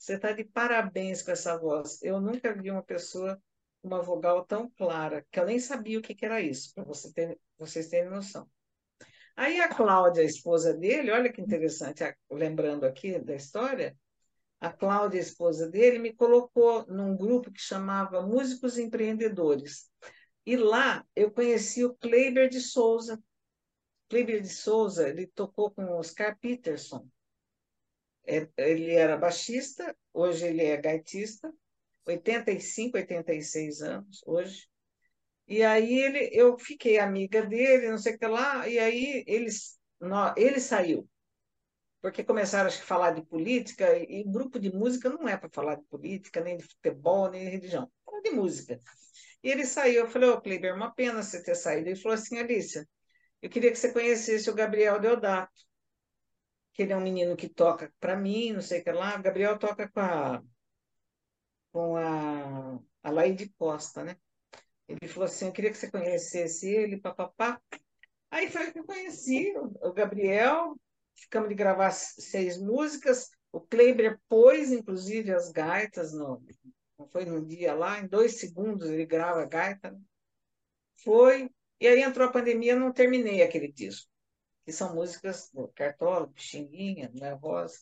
você está de parabéns com essa voz. Eu nunca vi uma pessoa com uma vogal tão clara, que eu nem sabia o que, que era isso, para você ter, vocês terem noção. Aí a Cláudia, a esposa dele, olha que interessante, lembrando aqui da história, a Cláudia, a esposa dele, me colocou num grupo que chamava Músicos Empreendedores. E lá eu conheci o Kleiber de Souza. Kleiber de Souza, ele tocou com o Oscar Peterson. É, ele era baixista, hoje ele é gaitista, 85, 86 anos hoje. E aí ele, eu fiquei amiga dele, não sei o que lá, e aí ele, ele saiu. Porque começaram a falar de política, e grupo de música não é para falar de política, nem de futebol, nem de religião, fala de música. E ele saiu, eu falei, ô oh, Kleber, uma pena você ter saído. Ele falou assim, Alicia, eu queria que você conhecesse o Gabriel Deodato, que ele é um menino que toca para mim, não sei o que lá. O Gabriel toca com a, com a, a Laide Costa, né? Ele falou assim, eu queria que você conhecesse ele, papapá. Aí foi que eu conheci o Gabriel, ficamos de gravar seis músicas, o Kleber pôs, inclusive, as gaitas no, foi num dia lá, em dois segundos ele grava a gaita. Né? Foi. E aí entrou a pandemia, não terminei aquele disco. Que são músicas do Cartola, Pixinguinha, Né Rosa,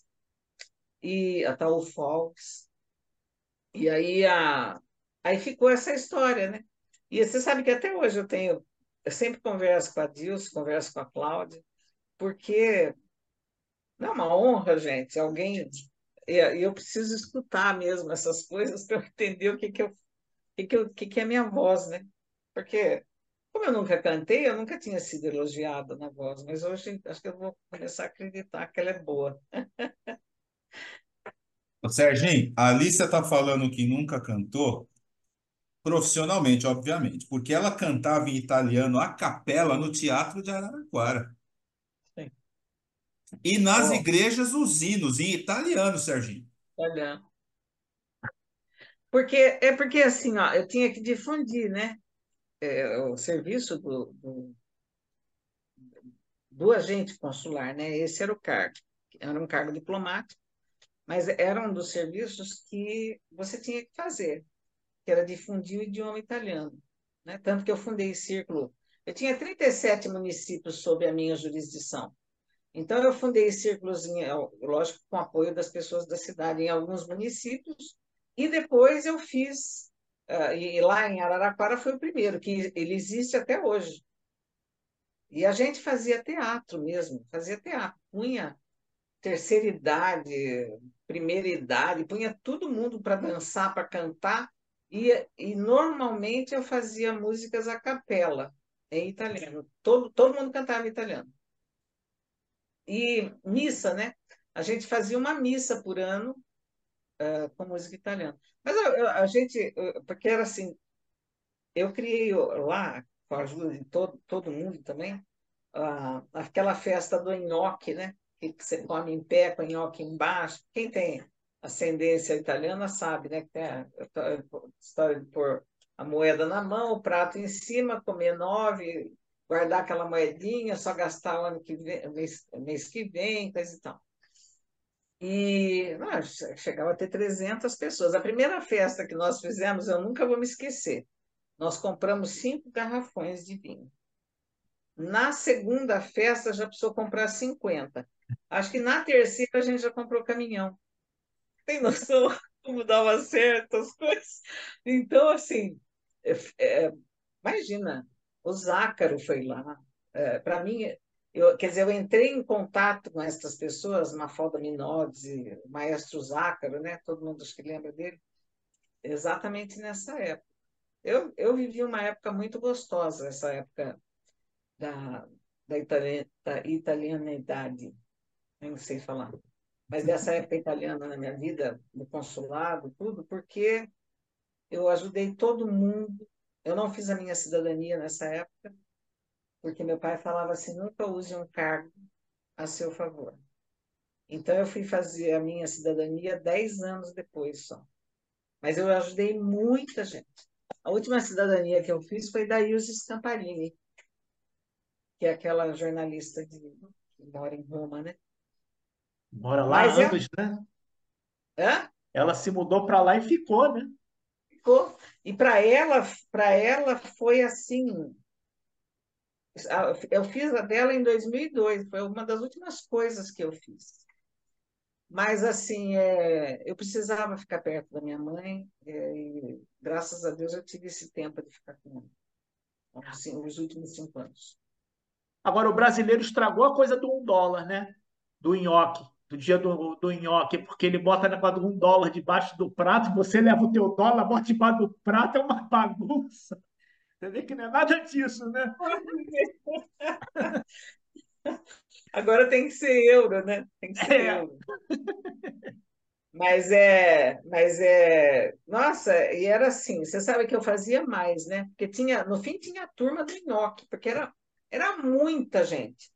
e a Taú Fox. E aí, a, aí ficou essa história, né? E você sabe que até hoje eu tenho, eu sempre converso com a Dilson, converso com a Cláudia, porque não é uma honra, gente, alguém e eu preciso escutar mesmo essas coisas para eu entender o que, que, eu, que, que, eu, que, que é minha voz, né? Porque, como eu nunca cantei, eu nunca tinha sido elogiada na voz, mas hoje acho que eu vou começar a acreditar que ela é boa. Serginho, a Alicia está falando que nunca cantou, profissionalmente, obviamente, porque ela cantava em italiano a capela no Teatro de Araraquara. E nas oh. igrejas, os hinos em italiano, Serginho. Italiano. Porque, é porque assim, ó, eu tinha que difundir, né? É, o serviço do, do, do, agente consular, né? Esse era o cargo. Era um cargo diplomático, mas era um dos serviços que você tinha que fazer, que era difundir o idioma italiano. Né? Tanto que eu fundei círculo. Eu tinha 37 municípios sob a minha jurisdição. Então, eu fundei círculos, em, lógico, com apoio das pessoas da cidade em alguns municípios, e depois eu fiz, uh, e lá em Araraquara foi o primeiro, que ele existe até hoje. E a gente fazia teatro mesmo, fazia teatro, punha terceira idade, primeira idade, punha todo mundo para dançar, para cantar, e, e normalmente eu fazia músicas a capela, em italiano. Todo, todo mundo cantava italiano. E missa, né? A gente fazia uma missa por ano uh, com música italiana. Mas a, gente, porque era assim, eu criei lá, com a ajuda de todo, todo mundo também, uh, aquela festa do nhoque, né? Que você come em pé com nhoque embaixo. Quem tem ascendência italiana sabe, né? Que tem a história de pôr a moeda na mão, o prato em cima, comer nove, guardar aquela moedinha, só gastar o ano que vem, mês, mês que vem, coisa e tal. E chegava a ter 300 pessoas. A primeira festa que nós fizemos, eu nunca vou me esquecer. Nós compramos cinco garrafões de vinho. Na segunda festa, já precisou comprar 50. Acho que na terceira a gente já comprou caminhão. Tem noção como dava certo as coisas? Então, assim, é, é, imagina, o Zácaro foi lá. É, Para mim, eu, quer dizer, eu entrei em contato com essas pessoas, Mafalda Minodzi, maestro Zácaro, né? todo mundo que lembra dele, exatamente nessa época. Eu, eu vivi uma época muito gostosa, essa época da, da, da italianidade, não sei falar, mas dessa época italiana na minha vida, no consulado, tudo, porque eu ajudei todo mundo eu não fiz a minha cidadania nessa época, porque meu pai falava assim: nunca use um cargo a seu favor. Então, eu fui fazer a minha cidadania dez anos depois só. Mas eu ajudei muita gente. A última cidadania que eu fiz foi da Ilse Scamparini, que é aquela jornalista de, que mora em Roma, né? Mora lá Mas anos, é... né? Hã? Ela se mudou para lá e ficou, né? Ficou. E para ela, para ela foi assim. Eu fiz a dela em 2002, foi uma das últimas coisas que eu fiz. Mas, assim, é, eu precisava ficar perto da minha mãe, é, e graças a Deus eu tive esse tempo de ficar com ela, assim, os últimos cinco anos. Agora, o brasileiro estragou a coisa do um dólar, né? Do nhoque, do dia do, do nhoque, porque ele bota negócio de um dólar debaixo do prato, você leva o teu dólar, bota debaixo do prato, é uma bagunça. Você vê que não é nada disso, né? Agora tem que ser euro, né? Tem que ser é. euro. Mas é, mas é, nossa, e era assim, você sabe que eu fazia mais, né? Porque tinha, no fim tinha a turma do nhoque, porque era, era muita gente.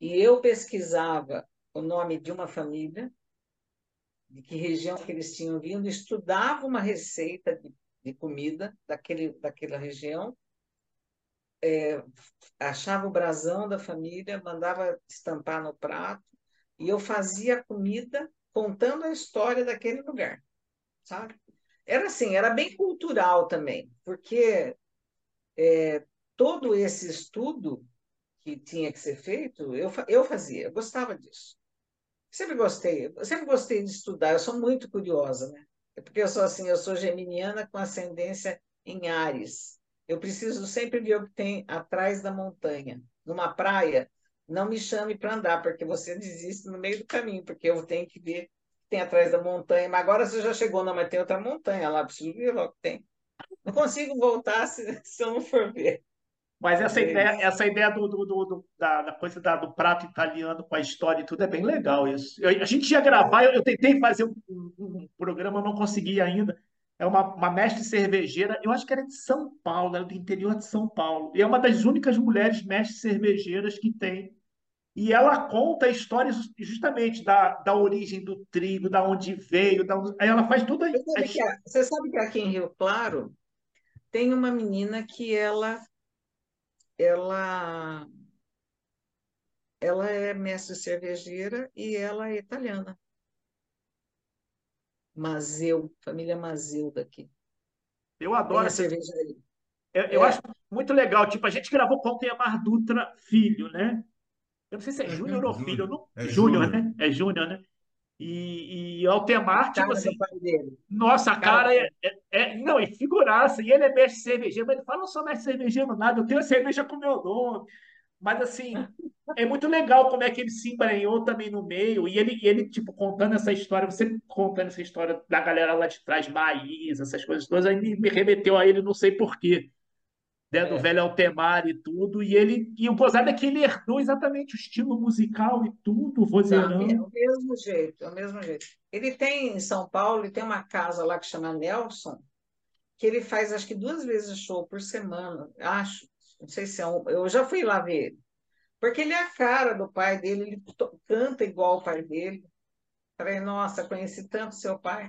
E eu pesquisava o nome de uma família, de que região que eles tinham vindo, estudava uma receita de, de comida daquele, daquela região é, achava o brasão da família, mandava estampar no prato, e eu fazia a comida contando a história daquele lugar, sabe? Era assim, era bem cultural também, porque é, todo esse estudo que tinha que ser feito, eu, eu fazia, eu gostava disso. Sempre gostei, sempre gostei de estudar, eu sou muito curiosa, né? É porque eu sou assim, eu sou geminiana com ascendência em Ares. Eu preciso sempre ver o que tem atrás da montanha. Numa praia, não me chame para andar, porque você desiste no meio do caminho, porque eu tenho que ver o que tem atrás da montanha. Mas agora você já chegou, não, mas tem outra montanha lá, preciso ver o que tem. Não consigo voltar se, se eu não for ver. Mas essa ideia, essa ideia do, do, do da, da, coisa da, do prato italiano com a história e tudo é bem legal isso. Eu, a gente ia gravar, eu, eu tentei fazer um, um, programa, não consegui ainda é uma, uma mestre cervejeira, eu acho que era de São Paulo, era do interior de São Paulo. E é uma das únicas mulheres mestres cervejeiras que tem. E ela conta a história justamente da, da origem do trigo, da onde veio, da onde... aí ela faz tudo aí. Você sabe que aqui em Rio Claro tem uma menina que ela ela ela é mestre cervejeira e ela é italiana. Mazeu, família Mazeu daqui. Eu adoro essa cervejaria. Eu, eu é. acho muito legal. Tipo, a gente gravou com o Temar Dutra Filho, né? Eu não sei se é, é Júnior ou Filho. Não... É Júnior, né? É Júnior, né? E, e Altemar, tipo assim. Nossa, a cara, cara é, é, é, Não, e figuraça. E ele é mestre cervejeiro, mas ele fala: não sou mestre cervejeiro, nada, eu tenho a cerveja com meu nome. Mas, assim, é muito legal como é que ele se embranhou também no meio. E ele, ele, tipo, contando essa história, você contando essa história da galera lá de trás, Maís, essas coisas todas, aí me remeteu a ele, não sei porquê. Né, do é. velho Altemar e tudo. E ele e o gozado é que ele herdou exatamente o estilo musical e tudo, vozeirão. É o mesmo jeito, é o mesmo jeito. Ele tem em São Paulo, ele tem uma casa lá que chama Nelson, que ele faz acho que duas vezes show por semana, acho. Não sei se é um. Eu já fui lá ver ele. Porque ele é a cara do pai dele, ele canta igual o pai dele. Falei, nossa, conheci tanto seu pai,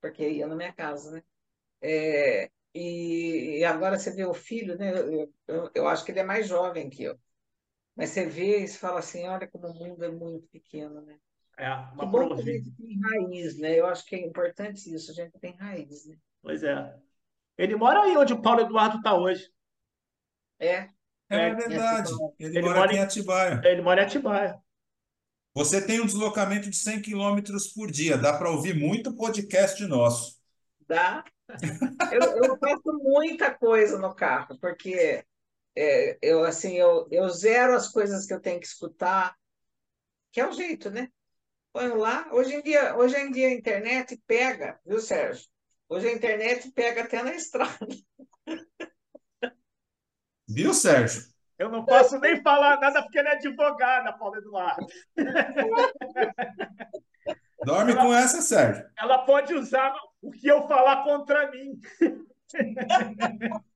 porque ia na minha casa, né? É, e, e, agora você vê o filho, né? Eu, eu, eu, acho que ele é mais jovem que eu. Mas você vê e você fala assim, olha como o mundo é muito pequeno, né? É, uma que bom que a gente tem raiz, né? Eu acho que é importante isso, a gente tem raiz, né? Pois é. Ele mora aí onde o Paulo Eduardo está hoje. É. É, é verdade. Ele, ele mora, mora, em Atibaia. Ele mora em Atibaia. Você tem um deslocamento de 100 quilômetros por dia. Dá para ouvir muito podcast nosso. Dá. Eu, eu faço muita coisa no carro, porque é, eu assim eu, eu zero as coisas que eu tenho que escutar, que é o jeito, né? Põe lá. Hoje em dia, hoje em dia a internet pega, viu, Sérgio? Hoje a internet pega até na estrada. Viu, Sérgio? Eu não posso nem falar nada porque ele é advogada, Paulo Eduardo. Dorme ela, com essa, Sérgio. Ela pode usar o que eu falar contra mim.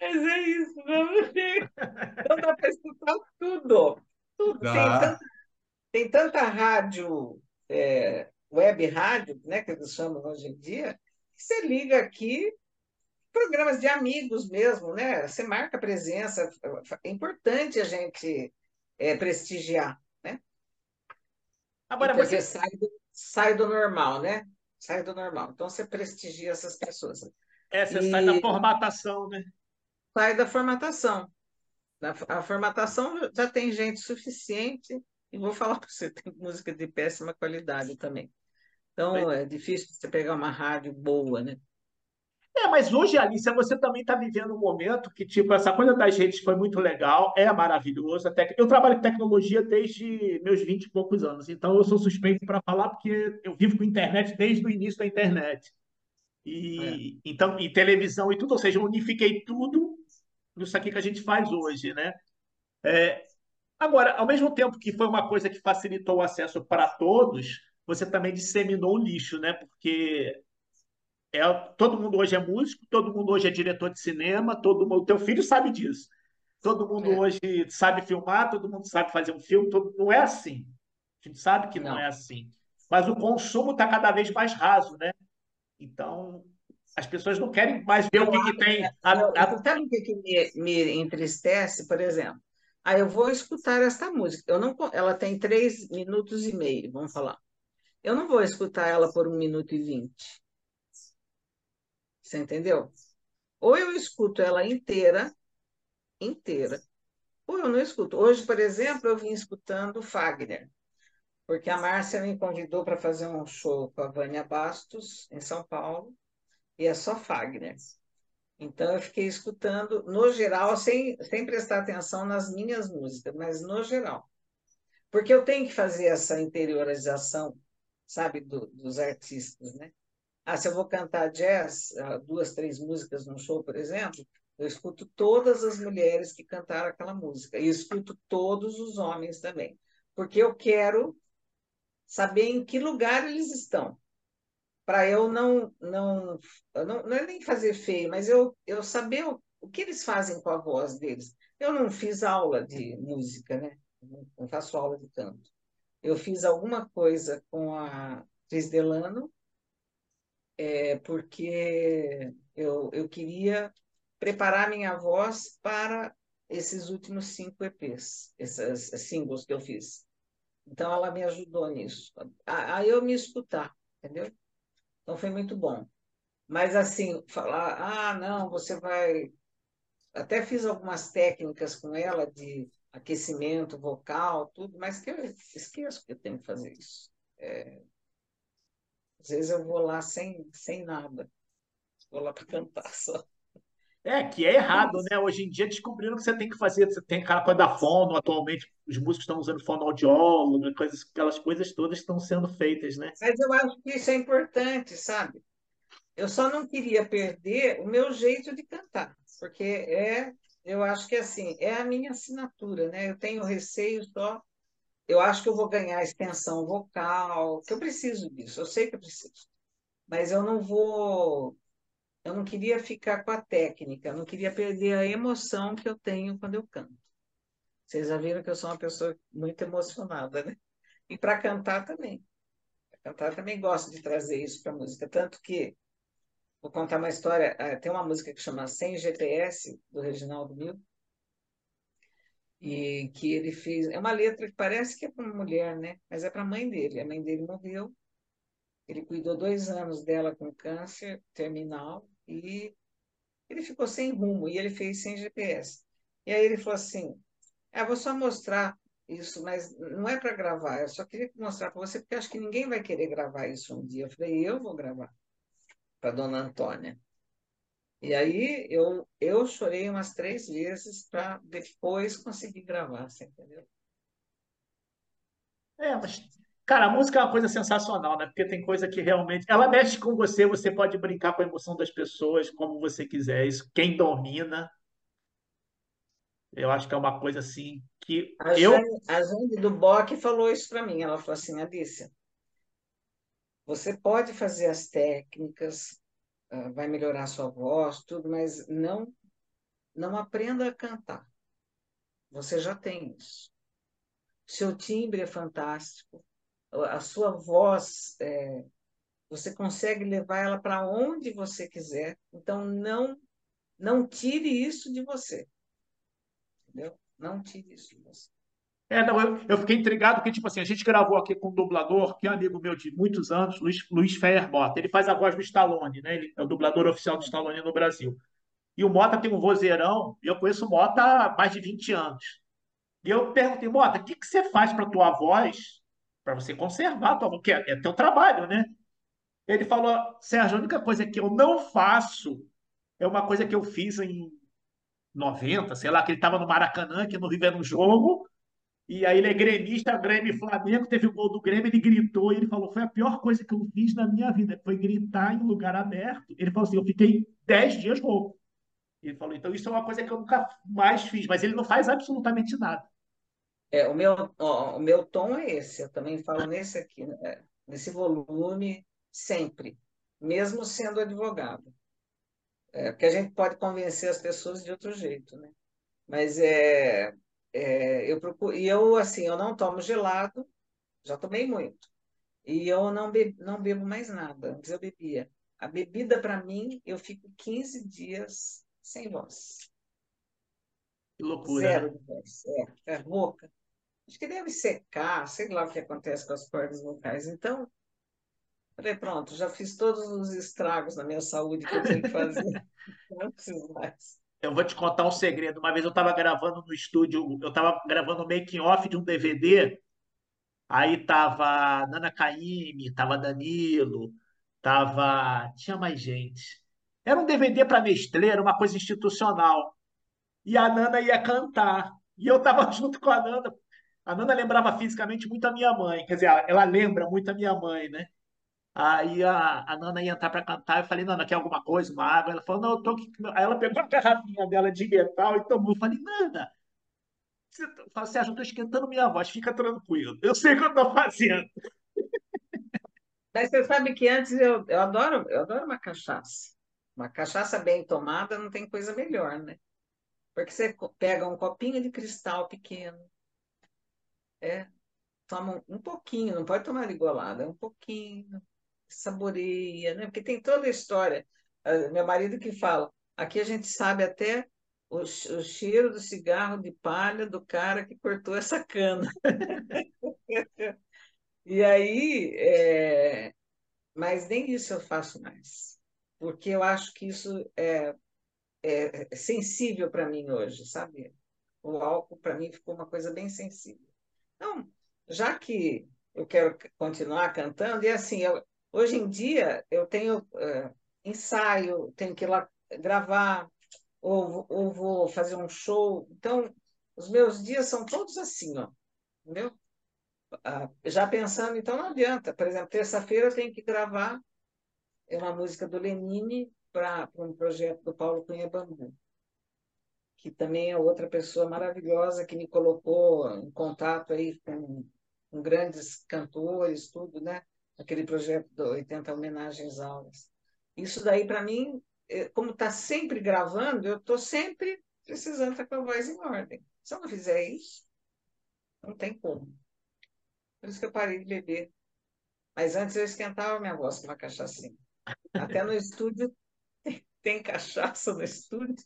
Mas é isso, vamos ver. Então dá para escutar tudo. tudo. Tem, tanta, tem, tanta, rádio, é, web rádio, né, que eles chamam hoje em dia, que você liga aqui programas de amigos mesmo, né? Você marca presença, é importante a gente é, prestigiar, né? Agora porque você... sai, do, sai do normal, né? Sai do normal. Então você prestigia essas pessoas. É, você e... sai da formatação, né? Sai da formatação. A formatação já tem gente suficiente, e vou falar para você, tem música de péssima qualidade também. Então é difícil você pegar uma rádio boa, né? É, mas hoje, Alicia, você também está vivendo um momento que, tipo, essa coisa das redes foi muito legal, é maravilhoso. Até eu trabalho com tecnologia desde meus 20 e poucos anos, então eu sou suspeito para falar porque eu vivo com internet desde o início da internet. E, é. então, e televisão e tudo, ou seja, eu unifiquei tudo nisso aqui que a gente faz hoje, né? É, agora, ao mesmo tempo que foi uma coisa que facilitou o acesso para todos, você também disseminou o lixo, né? Porque é, todo mundo hoje é músico, todo mundo hoje é diretor de cinema, todo mundo, o teu filho sabe disso. Todo mundo é. hoje sabe filmar, todo mundo sabe fazer um filme, todo, não é assim. A gente sabe que não, não é assim. Mas o consumo está cada vez mais raso, né? Então, as pessoas não querem mais ver eu o que, que tem. A, a... Sabe o que, que me, me entristece, por exemplo? Ah, eu vou escutar esta música. Eu não, ela tem três minutos e meio, vamos falar. Eu não vou escutar ela por um minuto e vinte. Você entendeu? Ou eu escuto ela inteira, inteira, ou eu não escuto. Hoje, por exemplo, eu vim escutando Fagner, porque a Márcia me convidou para fazer um show com a Vânia Bastos, em São Paulo, e é só Fagner. Então, eu fiquei escutando, no geral, sem, sem prestar atenção nas minhas músicas, mas no geral. Porque eu tenho que fazer essa interiorização, sabe, do, dos artistas, né? Ah, se eu vou cantar jazz, ah, duas, três músicas num show, por exemplo, eu escuto todas as mulheres que cantaram aquela música e escuto todos os homens também, porque eu quero saber em que lugar eles estão, para eu não, não, não, não é nem fazer feio, mas eu, eu saber o, o que eles fazem com a voz deles. Eu não fiz aula de música, né? Não faço aula de canto. Eu fiz alguma coisa com a Cris Delano, é, porque eu, eu queria preparar minha voz para esses últimos cinco EPs, esses singles que eu fiz. Então, ela me ajudou nisso, a, a eu me escutar, entendeu? Então, foi muito bom. Mas, assim, falar, ah, não, você vai. Até fiz algumas técnicas com ela de aquecimento vocal, tudo, mas que eu esqueço que eu tenho que fazer isso. É, às vezes eu vou lá sem, sem nada. Vou lá para cantar só. É, que é errado, né? Hoje em dia descobriram que você tem que fazer, você tem aquela coisa da fono, atualmente os músicos estão usando fonoaudiólogo, coisas, aquelas coisas todas estão sendo feitas, né? Mas eu acho que isso é importante, sabe? Eu só não queria perder o meu jeito de cantar, porque é, eu acho que assim, é a minha assinatura, né? Eu tenho receio só eu acho que eu vou ganhar extensão vocal, que eu preciso disso, eu sei que eu preciso. Mas eu não vou. Eu não queria ficar com a técnica, eu não queria perder a emoção que eu tenho quando eu canto. Vocês já viram que eu sou uma pessoa muito emocionada, né? E para cantar também. Para cantar também gosto de trazer isso para a música. Tanto que, vou contar uma história, eh, tem uma música que chama Sem GPS, do Reginaldo Milton, e que ele fez. É uma letra que parece que é para uma mulher, né? Mas é para a mãe dele. A mãe dele morreu. Ele cuidou dois anos dela com câncer terminal e ele ficou sem rumo e ele fez sem GPS. E aí ele falou assim: ah, vou só mostrar isso, mas não é para gravar, eu só queria mostrar para você, porque acho que ninguém vai querer gravar isso um dia. Eu falei: eu vou gravar para dona Antônia. E aí eu, eu chorei umas três vezes para depois conseguir gravar, você entendeu? É, mas, cara, a música é uma coisa sensacional, né? Porque tem coisa que realmente. Ela mexe com você, você pode brincar com a emoção das pessoas como você quiser. Isso, quem domina. Eu acho que é uma coisa assim que. A eu... Jane, a Jane do Bock falou isso para mim. Ela falou assim: Alicia, você pode fazer as técnicas, ah, vai melhorar a sua voz, tudo, mas não, não aprenda a cantar. Você já tem isso. Seu timbre é fantástico, a sua voz, é, você consegue levar ela para onde você quiser. Então, não, não tire isso de você. Entendeu? Não tire isso de você. É, não, eu, eu, fiquei intrigado porque, tipo assim, a gente gravou aqui com um dublador, que é um amigo meu de muitos anos, Luiz, Luiz Feierbota. Ele faz a voz do Stallone, né? Ele é o dublador oficial do Stallone no Brasil. E o Mota tem um vozeirão, e eu conheço o Mota há mais de 20 anos. E eu perguntei, Mota, o que, que você faz para tua voz, para você conservar a tua voz? Que é, é teu trabalho, né? Ele falou, Sérgio, a única coisa que eu não faço é uma coisa que eu fiz em 90, sei lá, que ele estava no Maracanã, que no Rio era um jogo, e aí ele é gremista, Grêmio e Flamengo, teve o gol do Grêmio, ele gritou, e ele falou, foi a pior coisa que eu fiz na minha vida, foi gritar em lugar aberto. Ele falou assim, eu fiquei 10 dias louco. Ele falou, então isso é uma coisa que eu nunca mais fiz, mas ele não faz absolutamente nada. É, o meu, ó, o meu tom é esse, eu também falo nesse aqui, né? nesse volume, sempre, mesmo sendo advogado. É, porque a gente pode convencer as pessoas de outro jeito, né? Mas é, é, eu procuro, e eu assim, eu não tomo gelado, já tomei muito. E eu não bebo, não bebo mais nada. Antes eu bebia. A bebida para mim, eu fico 15 dias sem voz. Que loucura. Zero de voz. É, é rouca. Acho que deve secar, sei lá o que acontece com as cordas vocais. Então, falei, pronto, já fiz todos os estragos na minha saúde que eu tinha que fazer. não preciso mais. Eu vou te contar um segredo. Uma vez eu estava gravando no estúdio, eu estava gravando o making off de um DVD. Aí tava Nana Caymmi, tava Danilo, tava tinha mais gente. Era um DVD para Nestlé, era uma coisa institucional. E a Nana ia cantar. E eu estava junto com a Nana. A Nana lembrava fisicamente muito a minha mãe. Quer dizer, ela lembra muito a minha mãe, né? Aí a, a Nana ia entrar para cantar. Eu falei, Nana, quer alguma coisa? Uma água? Ela falou, não, eu tô aqui. Aí ela pegou a garrafinha dela de metal e tomou. Eu falei, Nana, você, Sérgio, eu estou esquentando minha voz, fica tranquilo. Eu sei o que eu estou fazendo. Mas você sabe que antes eu, eu adoro, eu adoro uma cachaça. Uma cachaça bem tomada não tem coisa melhor, né? Porque você pega um copinho de cristal pequeno, é, toma um pouquinho, não pode tomar ligolada, é um pouquinho, saboreia, né? Porque tem toda a história. Meu marido que fala, aqui a gente sabe até o, o cheiro do cigarro de palha do cara que cortou essa cana. e aí, é... mas nem isso eu faço mais porque eu acho que isso é, é sensível para mim hoje, sabe? O álcool, para mim, ficou uma coisa bem sensível. Então, já que eu quero continuar cantando, e assim, eu, hoje em dia eu tenho uh, ensaio, tenho que ir lá gravar, ou, ou vou fazer um show. Então, os meus dias são todos assim, ó, entendeu? Uh, já pensando, então não adianta. Por exemplo, terça-feira eu tenho que gravar uma música do Lenine para um projeto do Paulo Cunha Bambu, que também é outra pessoa maravilhosa que me colocou em contato aí com, com grandes cantores, tudo, né? Aquele projeto do 80 Homenagens Aulas. Isso daí, para mim, é, como está sempre gravando, eu estou sempre precisando estar com a voz em ordem. Se eu não fizer isso, não tem como. Por isso que eu parei de beber. Mas antes eu esquentava minha voz com uma cachaçinha. Até no estúdio tem cachaça no estúdio,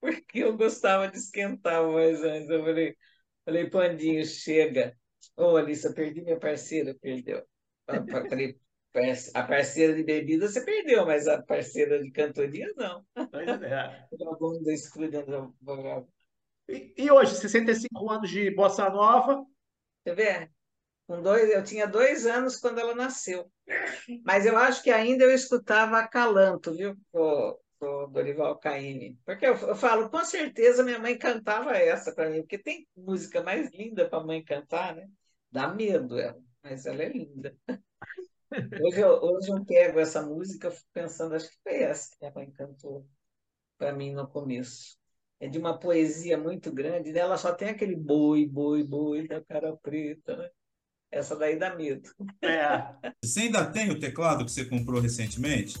porque eu gostava de esquentar mais antes. Eu falei, falei, Pandinho, chega. Ô, oh, Alissa, perdi minha parceira, perdeu. A parceira de bebida você perdeu, mas a parceira de cantoria não. Pois é. E, e hoje, 65 anos de Bossa Nova. Você vê? Com dois, eu tinha dois anos quando ela nasceu. Mas eu acho que ainda eu escutava acalanto, viu, o Dorival Caymmi. Porque eu, eu, falo, com certeza minha mãe cantava essa para mim, porque tem música mais linda para mãe cantar, né? Dá medo ela, mas ela é linda. Hoje eu, hoje eu pego essa música, eu pensando, acho que foi essa que minha mãe cantou para mim no começo. É de uma poesia muito grande, né? ela só tem aquele boi, boi, boi da cara preta, né? Essa daí dá medo. É. Você ainda tem o teclado que você comprou recentemente?